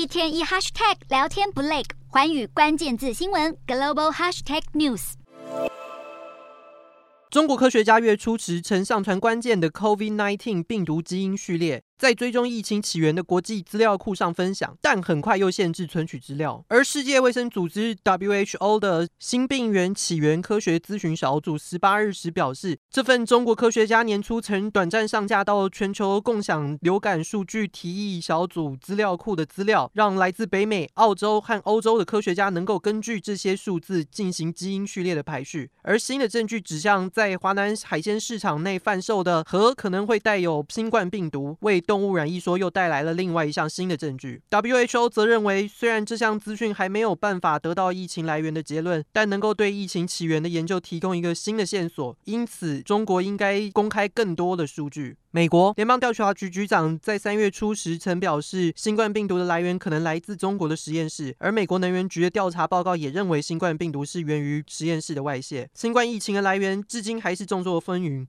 一天一 hashtag 聊天不累，环宇关键字新闻 global hashtag news。中国科学家月初时曾上传关键的 COVID-19 病毒基因序列。在追踪疫情起源的国际资料库上分享，但很快又限制存取资料。而世界卫生组织 WHO 的新病原起源科学咨询小组十八日时表示，这份中国科学家年初曾短暂上架到全球共享流感数据提议小组资料库的资料，让来自北美、澳洲和欧洲的科学家能够根据这些数字进行基因序列的排序。而新的证据指向，在华南海鲜市场内贩售的和可能会带有新冠病毒，为动物染疫说又带来了另外一项新的证据。WHO 则认为，虽然这项资讯还没有办法得到疫情来源的结论，但能够对疫情起源的研究提供一个新的线索。因此，中国应该公开更多的数据。美国联邦调查局局长在三月初时曾表示，新冠病毒的来源可能来自中国的实验室，而美国能源局的调查报告也认为新冠病毒是源于实验室的外泄。新冠疫情的来源至今还是众说纷纭。